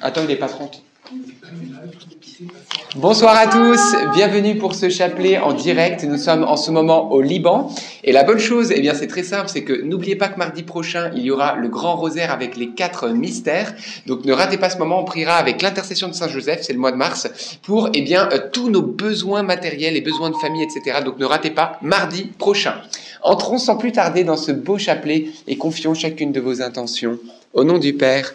Attends, il n'est pas 30. Bonsoir à tous, bienvenue pour ce chapelet en direct. Nous sommes en ce moment au Liban. Et la bonne chose, eh bien, c'est très simple, c'est que n'oubliez pas que mardi prochain, il y aura le grand rosaire avec les quatre mystères. Donc ne ratez pas ce moment, on priera avec l'intercession de Saint Joseph, c'est le mois de mars, pour eh bien, euh, tous nos besoins matériels et besoins de famille, etc. Donc ne ratez pas mardi prochain. Entrons sans plus tarder dans ce beau chapelet et confions chacune de vos intentions au nom du Père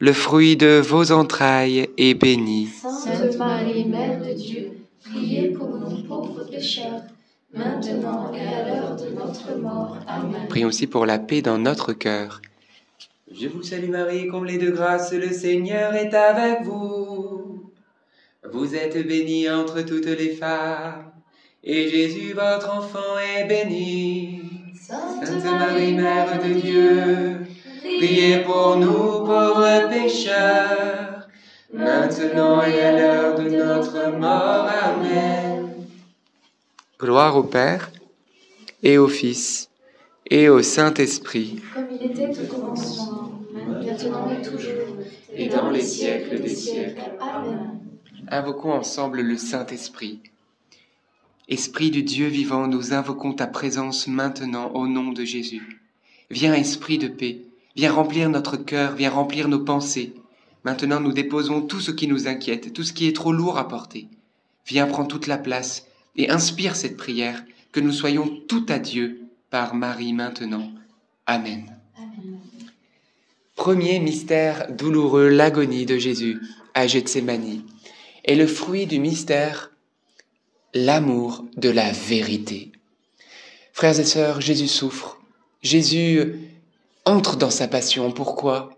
le fruit de vos entrailles est béni. Sainte Marie, Mère de Dieu, priez pour nous pauvres pécheurs, maintenant et à l'heure de notre mort. Amen. Prions aussi pour la paix dans notre cœur. Je vous salue Marie, comblée de grâce, le Seigneur est avec vous. Vous êtes bénie entre toutes les femmes, et Jésus, votre enfant, est béni. Sainte Marie, Mère de Dieu, Priez pour nous pauvres pécheurs, maintenant et à l'heure de notre mort. Amen. Gloire au Père et au Fils et au Saint-Esprit. Comme il était au commencement, maintenant et toujours, et dans les siècles des siècles. Amen. Invoquons ensemble le Saint-Esprit. Esprit du Dieu vivant, nous invoquons ta présence maintenant au nom de Jésus. Viens, Esprit de paix, Viens remplir notre cœur, viens remplir nos pensées. Maintenant, nous déposons tout ce qui nous inquiète, tout ce qui est trop lourd à porter. Viens prendre toute la place et inspire cette prière, que nous soyons tout à Dieu par Marie maintenant. Amen. Premier mystère douloureux, l'agonie de Jésus à Gethsemane. Et le fruit du mystère, l'amour de la vérité. Frères et sœurs, Jésus souffre. Jésus entre dans sa passion. Pourquoi?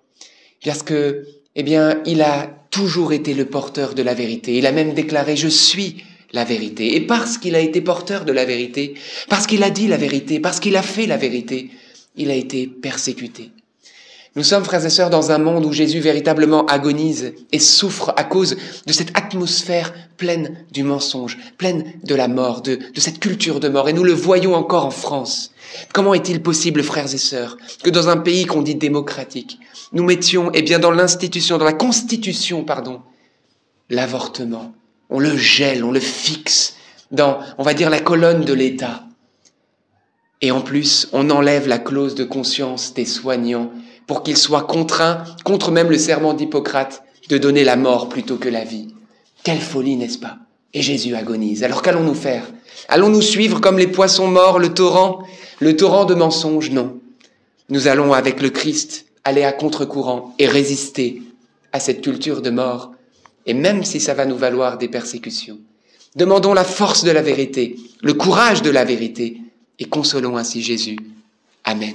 Parce que, eh bien, il a toujours été le porteur de la vérité. Il a même déclaré Je suis la vérité. Et parce qu'il a été porteur de la vérité, parce qu'il a dit la vérité, parce qu'il a fait la vérité, il a été persécuté. Nous sommes, frères et sœurs, dans un monde où Jésus véritablement agonise et souffre à cause de cette atmosphère pleine du mensonge, pleine de la mort, de, de cette culture de mort. Et nous le voyons encore en France. Comment est-il possible, frères et sœurs, que dans un pays qu'on dit démocratique, nous mettions, eh bien, dans l'institution, dans la constitution, pardon, l'avortement? On le gèle, on le fixe dans, on va dire, la colonne de l'État. Et en plus, on enlève la clause de conscience des soignants pour qu'ils soient contraints, contre même le serment d'Hippocrate, de donner la mort plutôt que la vie. Quelle folie, n'est-ce pas? Et Jésus agonise. Alors qu'allons-nous faire? Allons-nous suivre comme les poissons morts le torrent? Le torrent de mensonges Non. Nous allons avec le Christ aller à contre-courant et résister à cette culture de mort, et même si ça va nous valoir des persécutions. Demandons la force de la vérité, le courage de la vérité, et consolons ainsi Jésus Amen.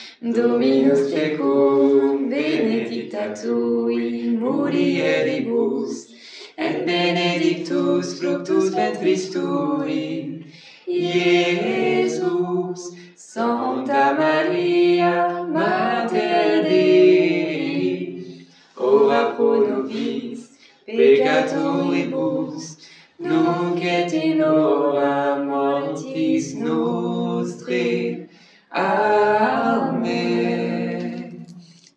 Dominus tecum, benedicta tui, mulieribus, et benedictus fructus ventris tui, Iesus. Santa Maria, Mater Dei, ora pro nobis peccatoribus, nunc et in hora mortis nostrae. Amen.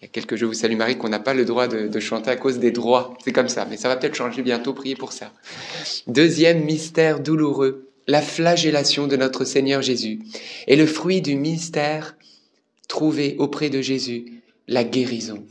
Il y a quelques Je vous salue Marie qu'on n'a pas le droit de, de chanter à cause des droits. C'est comme ça, mais ça va peut-être changer bientôt. Priez pour ça. Deuxième mystère douloureux, la flagellation de notre Seigneur Jésus. Et le fruit du mystère trouvé auprès de Jésus, la guérison.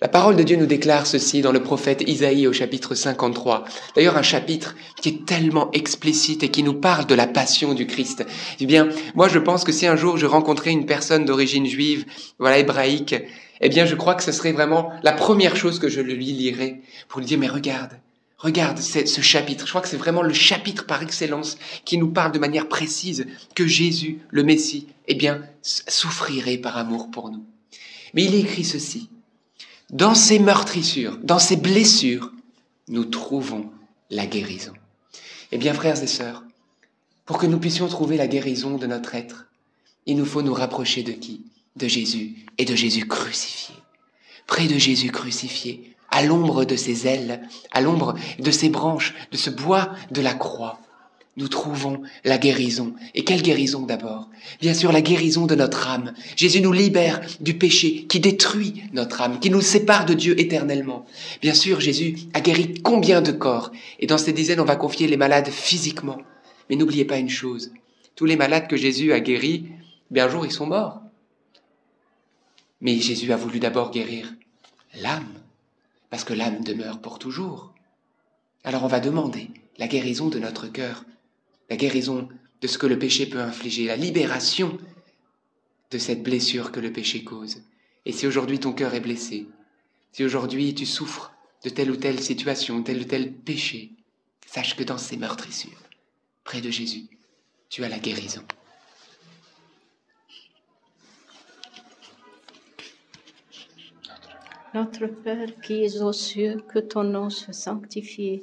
La parole de Dieu nous déclare ceci dans le prophète Isaïe au chapitre 53. D'ailleurs, un chapitre qui est tellement explicite et qui nous parle de la passion du Christ. Eh bien, moi, je pense que si un jour je rencontrais une personne d'origine juive, voilà, hébraïque, eh bien, je crois que ce serait vraiment la première chose que je lui lirais pour lui dire, mais regarde, Regarde ce chapitre, je crois que c'est vraiment le chapitre par excellence qui nous parle de manière précise que Jésus, le Messie, eh bien, souffrirait par amour pour nous. Mais il écrit ceci. Dans ces meurtrissures, dans ces blessures, nous trouvons la guérison. Eh bien, frères et sœurs, pour que nous puissions trouver la guérison de notre être, il nous faut nous rapprocher de qui? De Jésus et de Jésus crucifié. Près de Jésus crucifié, à l'ombre de ses ailes, à l'ombre de ses branches, de ce bois de la croix, nous trouvons la guérison. Et quelle guérison d'abord? Bien sûr, la guérison de notre âme. Jésus nous libère du péché qui détruit notre âme, qui nous sépare de Dieu éternellement. Bien sûr, Jésus a guéri combien de corps? Et dans ces dizaines, on va confier les malades physiquement. Mais n'oubliez pas une chose, tous les malades que Jésus a guéris, bien un jour ils sont morts. Mais Jésus a voulu d'abord guérir l'âme, parce que l'âme demeure pour toujours. Alors on va demander la guérison de notre cœur, la guérison de ce que le péché peut infliger, la libération de cette blessure que le péché cause. Et si aujourd'hui ton cœur est blessé, si aujourd'hui tu souffres de telle ou telle situation, tel ou tel péché, sache que dans ces meurtrissures, près de Jésus, tu as la guérison. Notre Père qui es aux cieux, que ton nom soit sanctifié,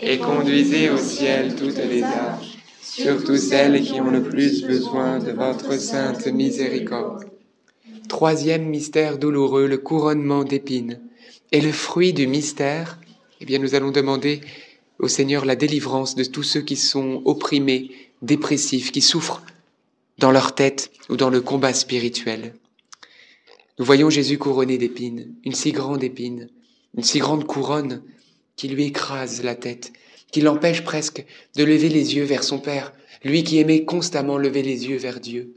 Et conduisez au ciel toutes les âmes, surtout celles qui ont le plus besoin de votre sainte miséricorde. Troisième mystère douloureux, le couronnement d'épines. Et le fruit du mystère, eh bien, nous allons demander au Seigneur la délivrance de tous ceux qui sont opprimés, dépressifs, qui souffrent dans leur tête ou dans le combat spirituel. Nous voyons Jésus couronné d'épines, une si grande épine, une si grande couronne qui lui écrase la tête, qui l'empêche presque de lever les yeux vers son Père, lui qui aimait constamment lever les yeux vers Dieu.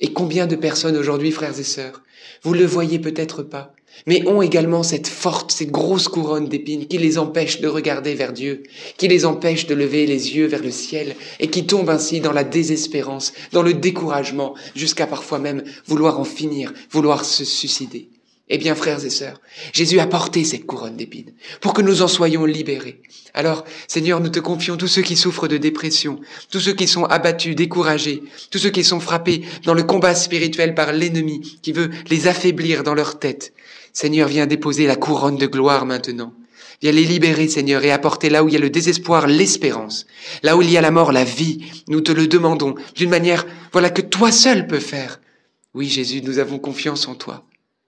Et combien de personnes aujourd'hui, frères et sœurs, vous le voyez peut-être pas, mais ont également cette forte, cette grosse couronne d'épines qui les empêche de regarder vers Dieu, qui les empêche de lever les yeux vers le ciel, et qui tombent ainsi dans la désespérance, dans le découragement, jusqu'à parfois même vouloir en finir, vouloir se suicider. Eh bien, frères et sœurs, Jésus a porté cette couronne d'épines pour que nous en soyons libérés. Alors, Seigneur, nous te confions tous ceux qui souffrent de dépression, tous ceux qui sont abattus, découragés, tous ceux qui sont frappés dans le combat spirituel par l'ennemi qui veut les affaiblir dans leur tête. Seigneur, viens déposer la couronne de gloire maintenant. Viens les libérer, Seigneur, et apporter là où il y a le désespoir, l'espérance. Là où il y a la mort, la vie. Nous te le demandons d'une manière, voilà, que toi seul peux faire. Oui, Jésus, nous avons confiance en toi.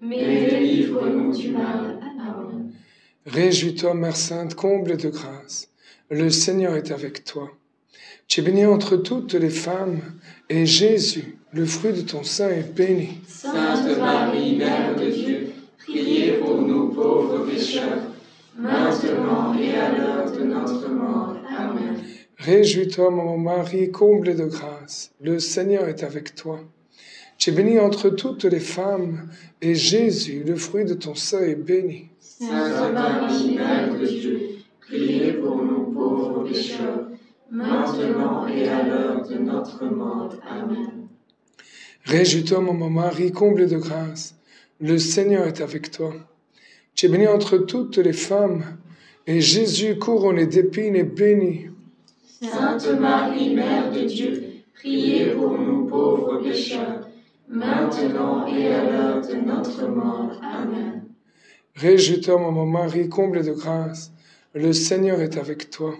mais délivre-nous du mal. Amen. Réjouis-toi, Mère Sainte, comble de grâce. Le Seigneur est avec toi. Tu es bénie entre toutes les femmes, et Jésus, le fruit de ton sein, est béni. Sainte Marie, Mère de Dieu, priez pour nous pauvres pécheurs, maintenant et à l'heure de notre mort. Amen. Réjouis-toi, maman Marie, comble de grâce. Le Seigneur est avec toi. Tu es bénie entre toutes les femmes, et Jésus, le fruit de ton sein, est béni. Sainte Marie, Mère de Dieu, priez pour nous pauvres pécheurs, maintenant et à l'heure de notre mort. Amen. Réjouis-toi, maman Marie, comble de grâce. Le Seigneur est avec toi. Tu es bénie entre toutes les femmes, et Jésus, couronné d'épines, est béni. Sainte Marie, Mère de Dieu, priez pour nous pauvres pécheurs, maintenant et à l'heure de notre mort. Amen. Réjouis-toi, maman Marie, comble de grâce. Le Seigneur est avec toi.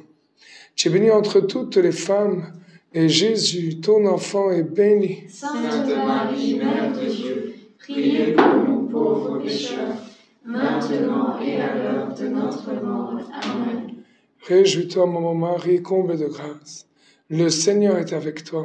Tu es bénie entre toutes les femmes, et Jésus, ton enfant, est béni. Sainte Marie, Mère de Dieu, priez pour nous pauvres pécheurs, maintenant et à l'heure de notre mort. Amen. Réjouis-toi, maman Marie, comble de grâce. Le Seigneur est avec toi.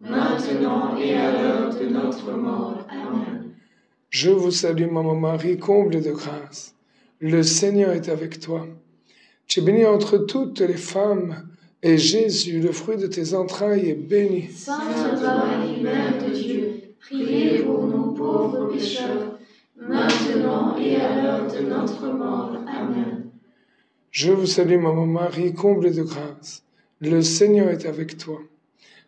maintenant et à l'heure de notre mort. Amen. Je vous salue, maman Marie, comble de grâce. Le Seigneur est avec toi. Tu es bénie entre toutes les femmes, et Jésus, le fruit de tes entrailles, est béni. Sainte Marie, Mère de Dieu, priez pour nous pauvres pécheurs, maintenant et à l'heure de notre mort. Amen. Je vous salue, maman Marie, comble de grâce. Le Seigneur est avec toi.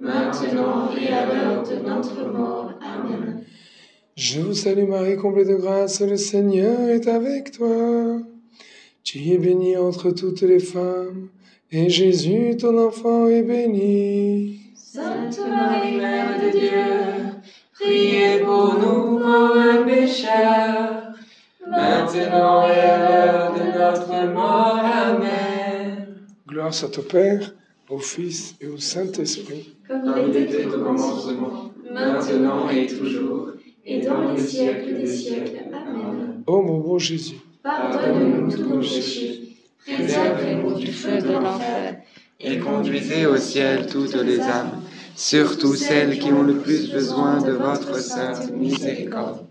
maintenant et à l'heure de notre mort. Amen. Je vous salue Marie, comblée de grâce, le Seigneur est avec toi. Tu es bénie entre toutes les femmes, et Jésus, ton enfant, est béni. Sainte Marie, Mère de Dieu, Priez pour nous pauvres pécheurs, maintenant et à l'heure de notre mort. Amen. Gloire soit au Père, au Fils et au Saint-Esprit. comme il était au commencement, maintenant et toujours, et dans les siècles des siècles. Amen. Ô mon bon Jésus, Pardonne-nous tous nos péchés, préservez-nous du feu de l'enfer, et conduisez au ciel toutes les âmes, surtout celles qui ont le plus besoin de votre sainte miséricorde.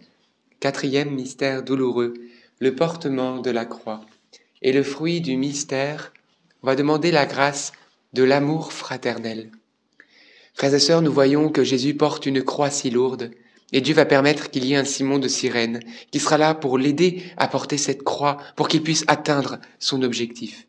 Quatrième mystère douloureux, le portement de la croix. Et le fruit du mystère, on va demander la grâce de l'amour fraternel. Frères et sœurs, nous voyons que Jésus porte une croix si lourde, et Dieu va permettre qu'il y ait un Simon de Cyrène qui sera là pour l'aider à porter cette croix, pour qu'il puisse atteindre son objectif.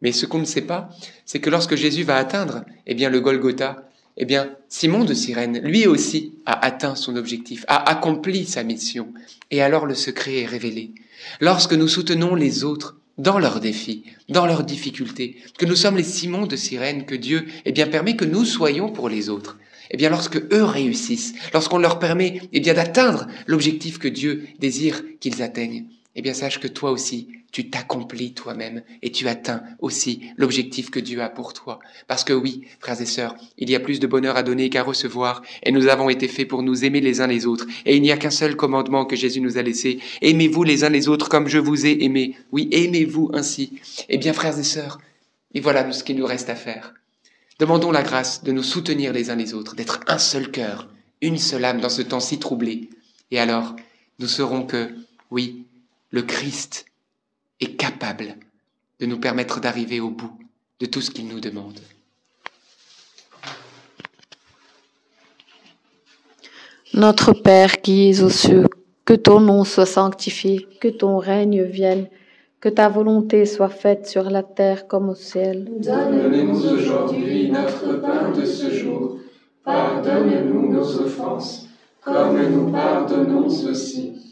Mais ce qu'on ne sait pas, c'est que lorsque Jésus va atteindre, eh bien, le Golgotha, eh bien, Simon de Cyrène, lui aussi, a atteint son objectif, a accompli sa mission. Et alors le secret est révélé. Lorsque nous soutenons les autres dans leurs défis, dans leurs difficultés, que nous sommes les Simons de Cyrène, que Dieu, eh bien, permet que nous soyons pour les autres. Eh bien, lorsque eux réussissent, lorsqu'on leur permet, eh bien, d'atteindre l'objectif que Dieu désire qu'ils atteignent, eh bien, sache que toi aussi, tu t'accomplis toi-même et tu atteins aussi l'objectif que Dieu a pour toi. Parce que oui, frères et sœurs, il y a plus de bonheur à donner qu'à recevoir et nous avons été faits pour nous aimer les uns les autres. Et il n'y a qu'un seul commandement que Jésus nous a laissé. Aimez-vous les uns les autres comme je vous ai aimé. Oui, aimez-vous ainsi. Eh bien, frères et sœurs, et voilà ce qu'il nous reste à faire. Demandons la grâce de nous soutenir les uns les autres, d'être un seul cœur, une seule âme dans ce temps si troublé. Et alors, nous saurons que, oui, le Christ est capable de nous permettre d'arriver au bout de tout ce qu'il nous demande. Notre Père qui es aux cieux, que ton nom soit sanctifié, que ton règne vienne, que ta volonté soit faite sur la terre comme au ciel. Donne-nous aujourd'hui notre pain de ce jour. Pardonne-nous nos offenses, comme nous pardonnons aussi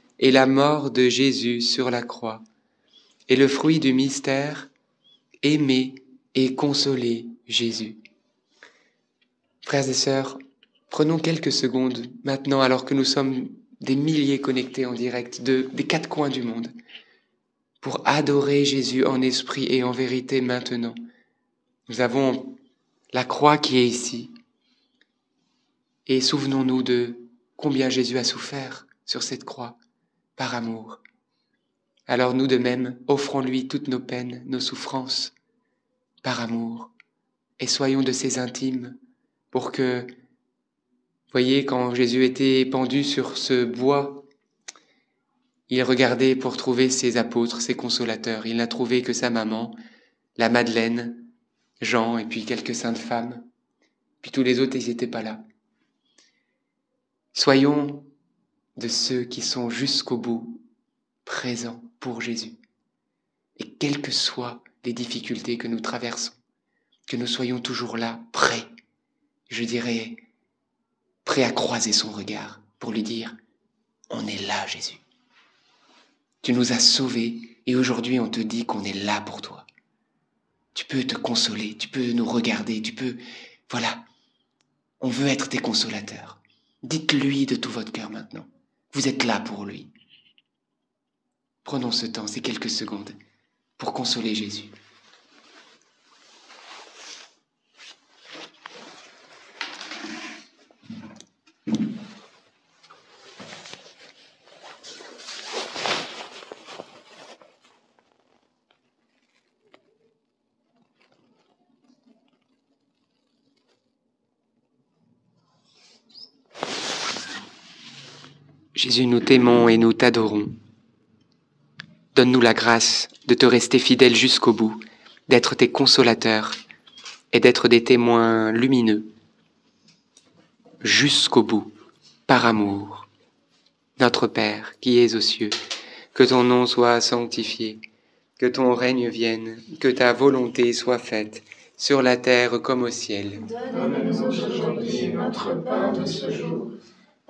et la mort de Jésus sur la croix. Et le fruit du mystère, aimer et consoler Jésus. Frères et sœurs, prenons quelques secondes maintenant alors que nous sommes des milliers connectés en direct de, des quatre coins du monde pour adorer Jésus en esprit et en vérité maintenant. Nous avons la croix qui est ici. Et souvenons-nous de combien Jésus a souffert sur cette croix par amour. Alors nous de même, offrons-lui toutes nos peines, nos souffrances, par amour, et soyons de ses intimes, pour que, voyez, quand Jésus était pendu sur ce bois, il regardait pour trouver ses apôtres, ses consolateurs. Il n'a trouvé que sa maman, la Madeleine, Jean et puis quelques saintes femmes. Puis tous les autres, ils n'étaient pas là. Soyons de ceux qui sont jusqu'au bout présents pour Jésus. Et quelles que soient les difficultés que nous traversons, que nous soyons toujours là, prêts, je dirais, prêts à croiser son regard pour lui dire, on est là, Jésus. Tu nous as sauvés et aujourd'hui on te dit qu'on est là pour toi. Tu peux te consoler, tu peux nous regarder, tu peux... Voilà, on veut être tes consolateurs. Dites-lui de tout votre cœur maintenant. Vous êtes là pour lui. Prenons ce temps, ces quelques secondes, pour consoler Jésus. Jésus, nous t'aimons et nous t'adorons. Donne-nous la grâce de te rester fidèle jusqu'au bout, d'être tes consolateurs et d'être des témoins lumineux jusqu'au bout, par amour. Notre Père qui es aux cieux, que ton nom soit sanctifié, que ton règne vienne, que ta volonté soit faite, sur la terre comme au ciel. Donne-nous aujourd'hui notre pain de ce jour.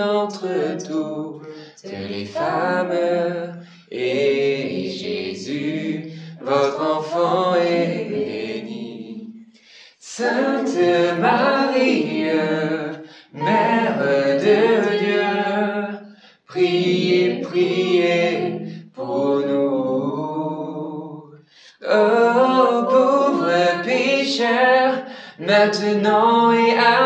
entre toutes les femmes, et Jésus, votre enfant, est béni. Sainte Marie, Mère de Dieu, priez, priez pour nous. Oh, pauvres pécheurs, maintenant et à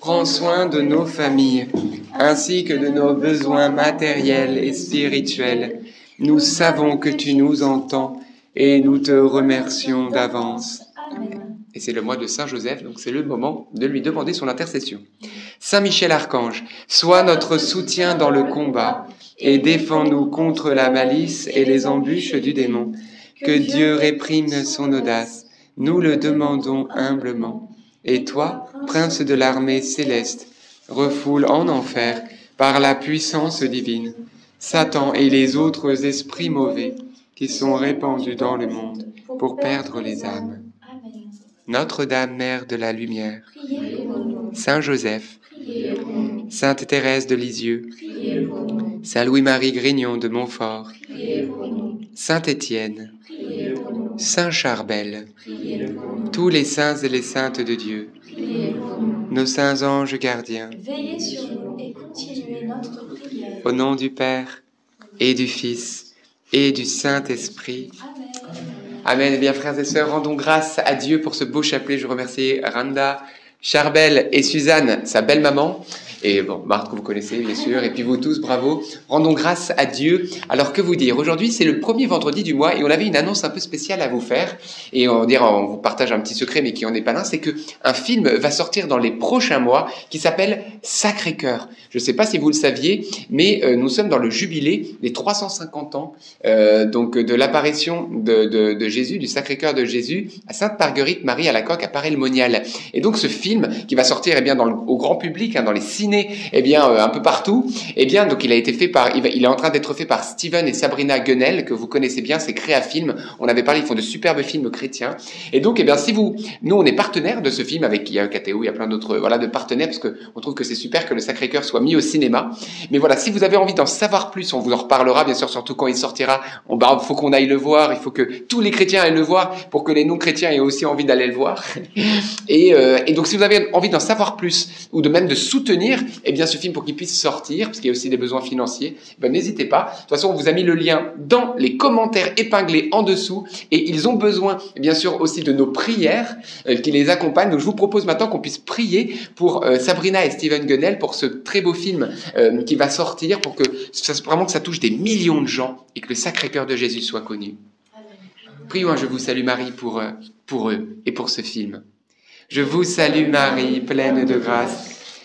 Prends soin de nos familles, ainsi que de nos besoins matériels et spirituels. Nous savons que tu nous entends et nous te remercions d'avance. Et c'est le mois de Saint Joseph, donc c'est le moment de lui demander son intercession. Saint Michel Archange, sois notre soutien dans le combat et défends-nous contre la malice et les embûches du démon. Que Dieu réprime son audace, nous le demandons humblement. Et toi, prince de l'armée céleste, refoule en enfer, par la puissance divine, Satan et les autres esprits mauvais qui sont répandus dans le monde pour perdre les âmes. Notre-Dame, Mère de la Lumière. Saint Joseph. Sainte Thérèse de Lisieux. Saint Louis-Marie Grignon de Montfort. Saint Étienne. Saint Charbel, tous les saints et les saintes de Dieu, nos saints anges gardiens, Veillez sur nous et continuez notre prière. au nom du Père et du Fils et du Saint-Esprit. Amen. Amen. Eh bien, frères et sœurs, rendons grâce à Dieu pour ce beau chapelet. Je remercie Randa Charbel et Suzanne, sa belle-maman. Et bon, Marthe que vous connaissez bien sûr, et puis vous tous, bravo. Rendons grâce à Dieu. Alors que vous dire? Aujourd'hui, c'est le premier vendredi du mois et on avait une annonce un peu spéciale à vous faire. Et on dira, on vous partage un petit secret, mais qui en est pas l'un, c'est que un film va sortir dans les prochains mois qui s'appelle Sacré-Cœur. Je ne sais pas si vous le saviez, mais euh, nous sommes dans le jubilé des 350 ans euh, donc de l'apparition de, Jésus, du Sacré-Cœur de Jésus à Sainte Marguerite Marie à la coque à Paray-le-Monial. Et donc ce film qui va sortir eh bien au grand public, hein, dans les eh bien, euh, un peu partout. Eh bien, donc il a été fait par, il, est en train d'être fait par Steven et Sabrina Gunnell, que vous connaissez bien, c'est Créafilm. On avait parlé, ils font de superbes films chrétiens. Et donc, eh bien, si vous, nous, on est partenaire de ce film avec, il y a KTO, il y a plein d'autres, voilà, de partenaires, parce que on trouve que c'est super que le Sacré-Cœur soit mis au cinéma. Mais voilà, si vous avez envie d'en savoir plus, on vous en reparlera, bien sûr, surtout quand il sortira. On, bah, faut qu'on aille le voir, il faut que tous les chrétiens aillent le voir pour que les non-chrétiens aient aussi envie d'aller le voir. Et, euh, et donc, si vous avez envie d'en savoir plus, ou de même de soutenir, eh bien, ce film pour qu'il puisse sortir, parce qu'il y a aussi des besoins financiers, eh ben, n'hésitez pas. De toute façon, on vous a mis le lien dans les commentaires épinglés en dessous, et ils ont besoin, bien sûr, aussi de nos prières euh, qui les accompagnent. Donc, je vous propose maintenant qu'on puisse prier pour euh, Sabrina et Steven Gunnell pour ce très beau film euh, qui va sortir, pour que ça, vraiment que ça touche des millions de gens et que le Sacré-Cœur de Jésus soit connu. Prions, je vous salue Marie pour, pour eux et pour ce film. Je vous salue Marie, pleine de grâce.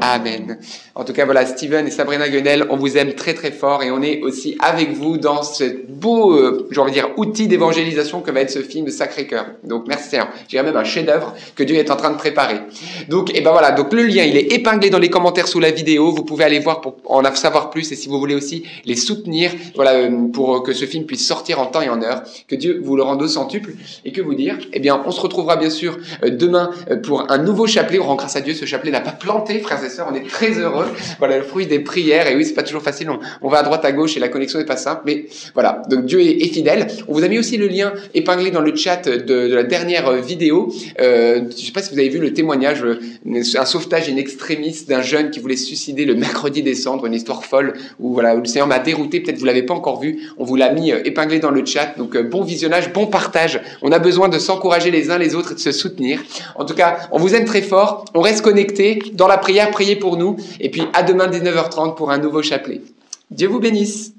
Amen. En tout cas, voilà, Steven et Sabrina Gunnell, on vous aime très très fort et on est aussi avec vous dans ce beau, euh, j'ai envie de dire, outil d'évangélisation que va être ce film Sacré-Cœur. Donc merci, hein. j'irais même un chef-d'œuvre que Dieu est en train de préparer. Donc, et ben voilà, donc le lien, il est épinglé dans les commentaires sous la vidéo. Vous pouvez aller voir pour en savoir plus et si vous voulez aussi les soutenir, voilà, euh, pour que ce film puisse sortir en temps et en heure. Que Dieu vous le rende au centuple et que vous dire, eh bien, on se retrouvera bien sûr euh, demain pour un nouveau chapelet. On rend grâce à Dieu, ce chapelet n'a pas planté, frères et sœurs. On est très heureux. Voilà, le fruit des prières. Et oui, c'est pas toujours facile. On, va à droite, à gauche et la connexion n'est pas simple. Mais voilà. Donc Dieu est, fidèle. On vous a mis aussi le lien épinglé dans le chat de, la dernière vidéo. Euh, je sais pas si vous avez vu le témoignage, euh, un sauvetage in extremis d'un jeune qui voulait se suicider le mercredi décembre, une histoire folle où voilà, le Seigneur m'a dérouté. Peut-être vous l'avez pas encore vu. On vous l'a mis euh, épinglé dans le chat. Donc euh, bon visionnage, bon partage. On a besoin de s'encourager les uns les autres et de se soutenir. En tout cas, on vous aime très fort. On reste connecté dans la prière. Priez pour nous. Et puis à demain 19h30 pour un nouveau chapelet. Dieu vous bénisse.